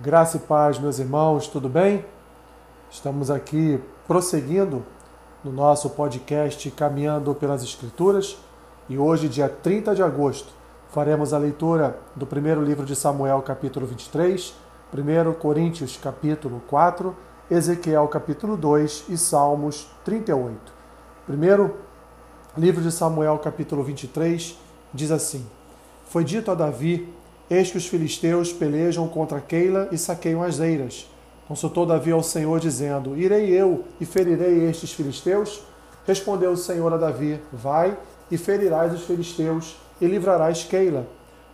Graça e paz, meus irmãos, tudo bem? Estamos aqui prosseguindo no nosso podcast Caminhando pelas Escrituras e hoje, dia 30 de agosto, faremos a leitura do primeiro livro de Samuel, capítulo 23, 1 Coríntios, capítulo 4, Ezequiel, capítulo 2 e Salmos 38. Primeiro livro de Samuel, capítulo 23, diz assim: Foi dito a Davi Eis que os filisteus pelejam contra Keila e saqueiam as eiras. Consultou Davi ao Senhor, dizendo: Irei eu e ferirei estes filisteus? Respondeu o Senhor a Davi: Vai e ferirás os filisteus e livrarás Keila.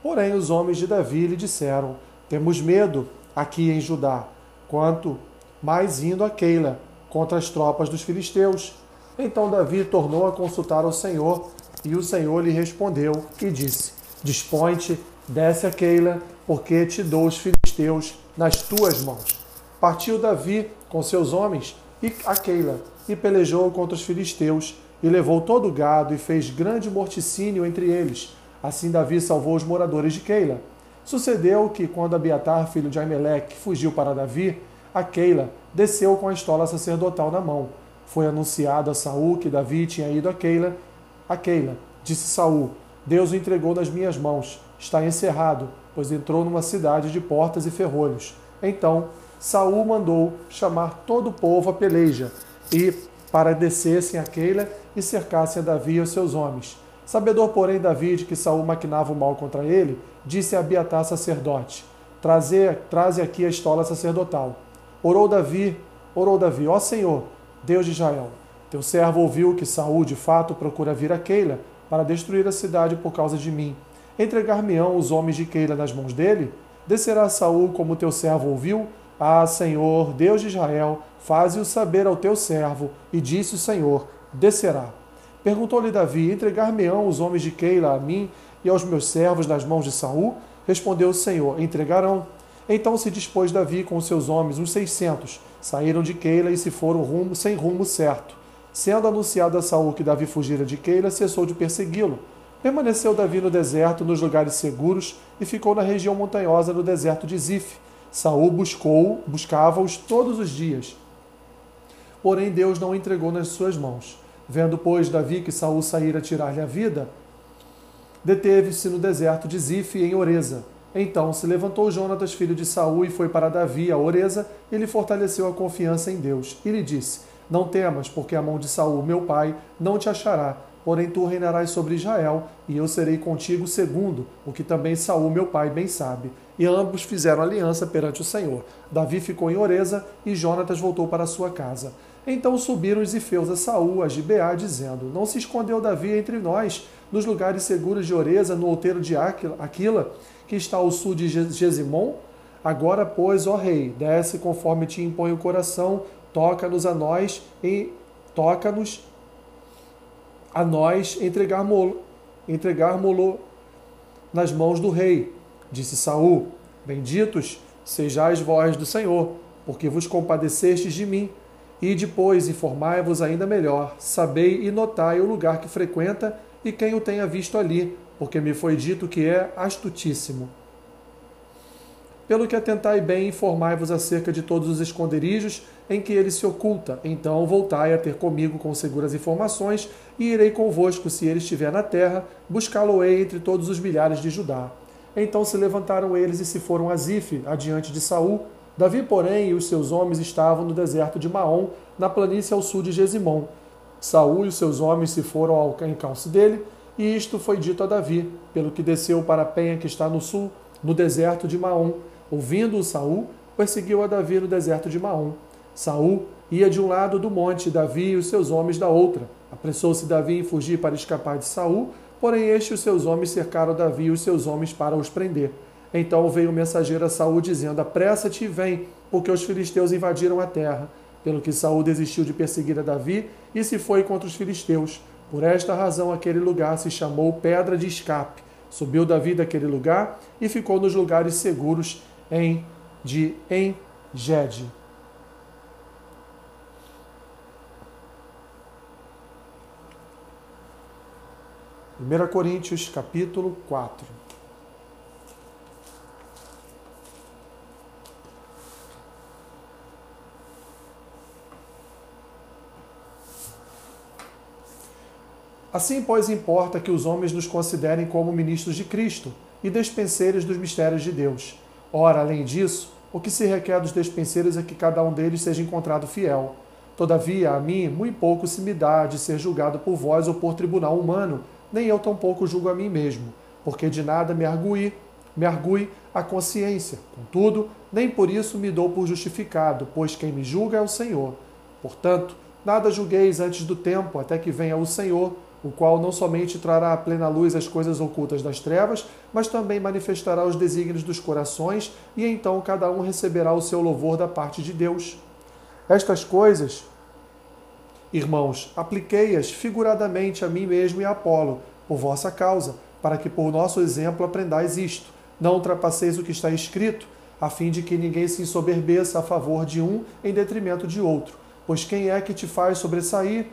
Porém, os homens de Davi lhe disseram: Temos medo aqui em Judá, quanto mais indo a Keila contra as tropas dos filisteus. Então Davi tornou a consultar ao Senhor, e o Senhor lhe respondeu e disse: Dispõe-te Desce a Keila, porque te dou os filisteus nas tuas mãos. Partiu Davi com seus homens e a Keila, e pelejou contra os filisteus, e levou todo o gado, e fez grande morticínio entre eles. Assim Davi salvou os moradores de Keila. Sucedeu que, quando Abiatar, filho de Aimeleque, fugiu para Davi, a Keila desceu com a estola sacerdotal na mão. Foi anunciado a Saul que Davi tinha ido a Keila. A Keila, disse Saul, Deus o entregou nas minhas mãos está encerrado, pois entrou numa cidade de portas e ferrolhos. Então Saul mandou chamar todo o povo a peleja e para descessem a Keila e cercassem a Davi e os seus homens. Sabedor, porém, Davi de que Saul maquinava o mal contra ele, disse a Abiatar sacerdote: Traze, traze aqui a estola sacerdotal. Orou Davi, orou Davi, ó Senhor, Deus de Israel, teu servo ouviu que Saul de fato procura vir a Keila para destruir a cidade por causa de mim Entregar-me-ão os homens de Keila nas mãos dele? Descerá Saul como teu servo ouviu? Ah, Senhor, Deus de Israel, faze-o saber ao teu servo. E disse o Senhor: Descerá. Perguntou-lhe Davi: Entregar-me-ão os homens de Keila a mim e aos meus servos nas mãos de Saul? Respondeu o Senhor: Entregarão. Então se dispôs Davi com seus homens, uns seiscentos, saíram de Keila e se foram rumo, sem rumo certo. Sendo anunciado a Saul que Davi fugira de Keila, cessou de persegui-lo. Permaneceu Davi no deserto, nos lugares seguros, e ficou na região montanhosa no deserto de Zif. Saul buscou, buscava-os todos os dias. Porém Deus não o entregou nas suas mãos. Vendo, pois, Davi que Saul saíra tirar-lhe a vida, deteve-se no deserto de Zif, em Oreza. Então se levantou Jonatas, filho de Saul, e foi para Davi, a Oreza, e lhe fortaleceu a confiança em Deus. E lhe disse: Não temas, porque a mão de Saul, meu pai, não te achará, porém tu reinarás sobre Israel, e eu serei contigo segundo, o que também Saul, meu pai, bem sabe. E ambos fizeram aliança perante o Senhor. Davi ficou em Oreza, e Jonatas voltou para sua casa. Então subiram os ifeus a Saul, a Gibeá, dizendo: Não se escondeu Davi entre nós, nos lugares seguros de Oreza, no outeiro de Aquila, que está ao sul de Gesimon? Agora, pois, ó rei, desce conforme te impõe o coração, toca-nos a nós e toca-nos a nós entregarmo-lo entregarmo nas mãos do rei. Disse Saul: Benditos sejais vós do Senhor, porque vos compadecestes de mim. E depois informai-vos ainda melhor, sabei e notai o lugar que frequenta e quem o tenha visto ali, porque me foi dito que é astutíssimo. Pelo que atentai bem, informai-vos acerca de todos os esconderijos em que ele se oculta. Então voltai a ter comigo com seguras informações, e irei convosco, se ele estiver na terra, buscá-lo-ei entre todos os milhares de Judá. Então se levantaram eles e se foram a Zif, adiante de Saul. Davi, porém, e os seus homens estavam no deserto de Maom, na planície ao sul de Gesimon. Saul e os seus homens se foram ao encalço dele, e isto foi dito a Davi, pelo que desceu para a penha que está no sul, no deserto de Maom Ouvindo-o Saul, perseguiu a Davi no deserto de Maom. Saul ia de um lado do monte, Davi e os seus homens da outra. Apressou-se Davi em fugir para escapar de Saul, porém este e os seus homens cercaram Davi e os seus homens para os prender. Então veio o mensageiro a Saul dizendo: Apressa-te e vem, porque os filisteus invadiram a terra. Pelo que Saul desistiu de perseguir a Davi e se foi contra os filisteus. Por esta razão aquele lugar se chamou Pedra de Escape. Subiu Davi daquele lugar e ficou nos lugares seguros em, de em Gede. Primeira Coríntios capítulo 4. Assim, pois, importa que os homens nos considerem como ministros de Cristo e despenseiros dos mistérios de Deus. Ora, além disso, o que se requer dos despenseiros é que cada um deles seja encontrado fiel. Todavia, a mim, muito pouco se me dá de ser julgado por vós ou por tribunal humano, nem eu tampouco julgo a mim mesmo, porque de nada me argui, me argui a consciência. Contudo, nem por isso me dou por justificado, pois quem me julga é o Senhor. Portanto, nada julgueis antes do tempo, até que venha o Senhor, o qual não somente trará à plena luz as coisas ocultas das trevas, mas também manifestará os desígnios dos corações, e então cada um receberá o seu louvor da parte de Deus. Estas coisas, irmãos, apliquei-as figuradamente a mim mesmo e a Apolo, por vossa causa, para que por nosso exemplo aprendais isto. Não ultrapasseis o que está escrito, a fim de que ninguém se ensoberbeça a favor de um em detrimento de outro. Pois quem é que te faz sobressair?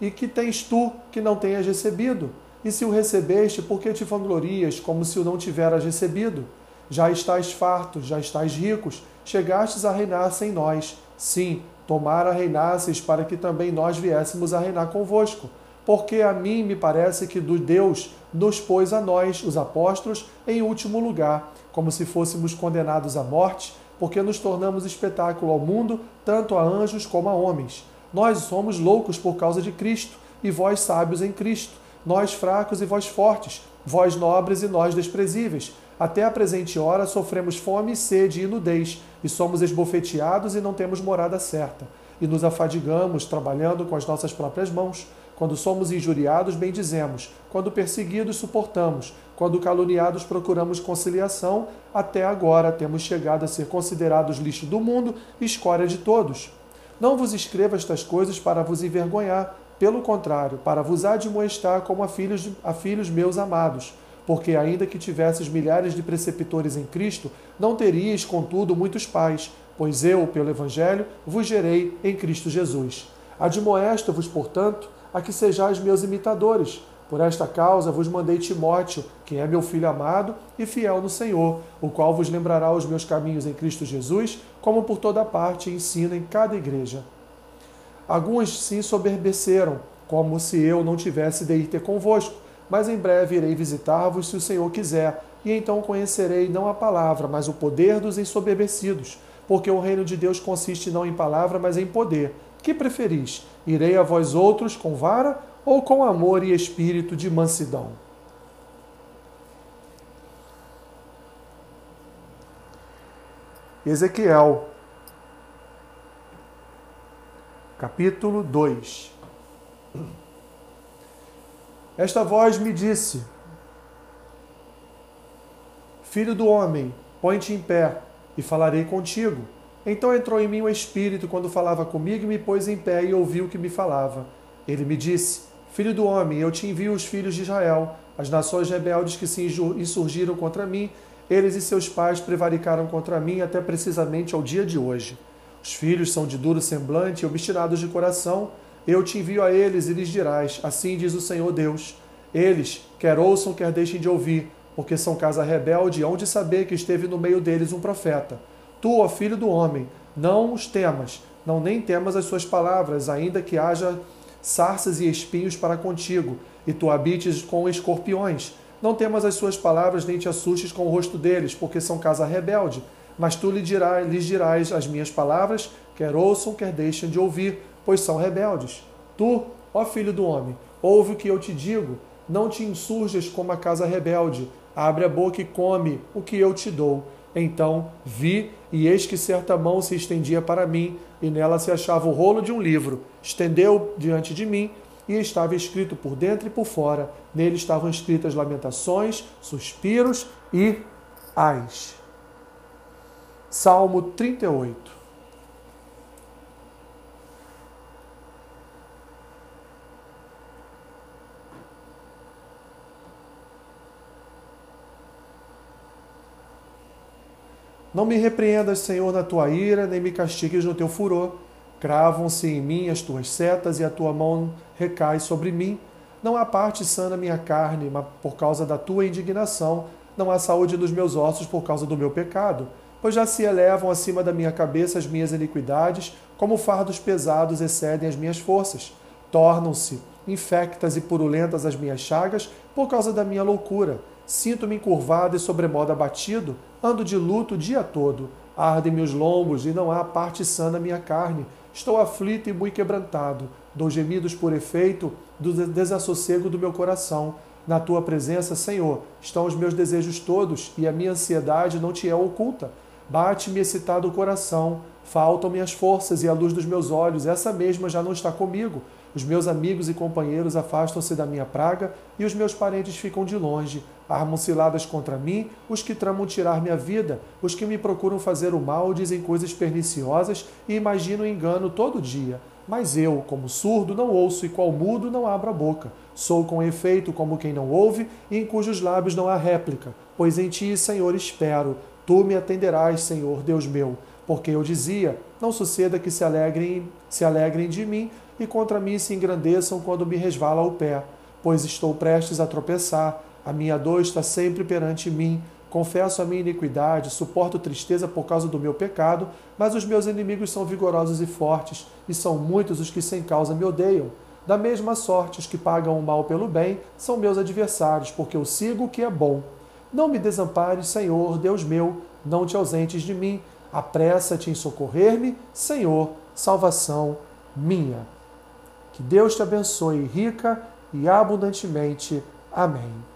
E que tens tu que não tenhas recebido? E se o recebeste, por que te vanglorias, como se o não tiveras recebido? Já estáis fartos, já estáis ricos, chegastes a reinar sem nós. Sim, tomara reinasseis para que também nós viéssemos a reinar convosco. Porque a mim me parece que do Deus nos pôs a nós, os apóstolos, em último lugar, como se fôssemos condenados à morte, porque nos tornamos espetáculo ao mundo, tanto a anjos como a homens. Nós somos loucos por causa de Cristo, e vós sábios em Cristo, nós fracos e vós fortes, vós nobres e nós desprezíveis. Até a presente hora sofremos fome, sede e nudez, e somos esbofeteados e não temos morada certa. E nos afadigamos trabalhando com as nossas próprias mãos. Quando somos injuriados, bendizemos. Quando perseguidos, suportamos. Quando caluniados, procuramos conciliação. Até agora temos chegado a ser considerados lixo do mundo e escória de todos. Não vos escreva estas coisas para vos envergonhar, pelo contrário, para vos admoestar como a filhos, a filhos meus amados porque ainda que tivesses milhares de preceptores em Cristo, não teríeis, contudo, muitos pais, pois eu, pelo Evangelho, vos gerei em Cristo Jesus. Admoesta-vos, portanto, a que sejais meus imitadores. Por esta causa vos mandei Timóteo, que é meu filho amado e fiel no Senhor, o qual vos lembrará os meus caminhos em Cristo Jesus, como por toda parte ensina em cada igreja. Alguns se ensoberbeceram, como se eu não tivesse de ir ter convosco mas em breve irei visitar-vos se o Senhor quiser, e então conhecerei não a palavra, mas o poder dos ensoberbecidos, porque o reino de Deus consiste não em palavra, mas em poder. Que preferis? Irei a vós outros com vara ou com amor e espírito de mansidão? Ezequiel, capítulo 2 esta voz me disse: Filho do homem, põe-te em pé e falarei contigo. Então entrou em mim o Espírito quando falava comigo e me pôs em pé e ouviu o que me falava. Ele me disse: Filho do homem, eu te envio os filhos de Israel, as nações rebeldes que se insurgiram contra mim. Eles e seus pais prevaricaram contra mim até precisamente ao dia de hoje. Os filhos são de duro semblante e obstinados de coração eu te envio a eles e lhes dirás: Assim diz o Senhor Deus. Eles, quer ouçam, quer deixem de ouvir, porque são casa rebelde, hão de saber que esteve no meio deles um profeta. Tu, ó filho do homem, não os temas, não nem temas as suas palavras, ainda que haja sarças e espinhos para contigo, e tu habites com escorpiões. Não temas as suas palavras, nem te assustes com o rosto deles, porque são casa rebelde. Mas tu lhes dirás, lhes dirás as minhas palavras, quer ouçam, quer deixem de ouvir, pois são rebeldes. Tu, ó filho do homem, ouve o que eu te digo, não te insurjas como a casa rebelde, abre a boca e come o que eu te dou. Então vi, e eis que certa mão se estendia para mim, e nela se achava o rolo de um livro. Estendeu diante de mim, e estava escrito por dentro e por fora. Nele estavam escritas lamentações, suspiros e ais. Salmo 38 Não me repreendas, Senhor, na tua ira, nem me castigues no teu furor. Cravam-se em mim as tuas setas e a tua mão recai sobre mim. Não há parte sã na minha carne, mas por causa da tua indignação. Não há saúde nos meus ossos por causa do meu pecado. Pois já se elevam acima da minha cabeça as minhas iniquidades, como fardos pesados excedem as minhas forças. Tornam-se infectas e purulentas as minhas chagas por causa da minha loucura. Sinto-me encurvado e sobremodo abatido, ando de luto o dia todo. Ardem-me os lombos e não há parte sã na minha carne. Estou aflito e muito quebrantado. Dou gemidos por efeito do desassossego do meu coração. Na tua presença, Senhor, estão os meus desejos todos e a minha ansiedade não te é oculta. Bate-me excitado o coração, faltam-me as forças e a luz dos meus olhos, essa mesma já não está comigo. Os meus amigos e companheiros afastam-se da minha praga e os meus parentes ficam de longe. Armam ciladas contra mim os que tramam tirar minha vida, os que me procuram fazer o mal dizem coisas perniciosas e imaginam engano todo dia. Mas eu, como surdo, não ouço e qual mudo não abro a boca. Sou com efeito como quem não ouve e em cujos lábios não há réplica. Pois em ti, Senhor, espero. Tu me atenderás, Senhor, Deus meu. Porque eu dizia: Não suceda que se alegrem, se alegrem de mim e contra mim se engrandeçam quando me resvala o pé. Pois estou prestes a tropeçar. A minha dor está sempre perante mim Confesso a minha iniquidade, suporto tristeza por causa do meu pecado, mas os meus inimigos são vigorosos e fortes, e são muitos os que sem causa me odeiam. Da mesma sorte, os que pagam o mal pelo bem são meus adversários, porque eu sigo o que é bom. Não me desampares, Senhor, Deus meu, não te ausentes de mim. Apressa-te em socorrer-me, Senhor, salvação minha. Que Deus te abençoe rica e abundantemente. Amém.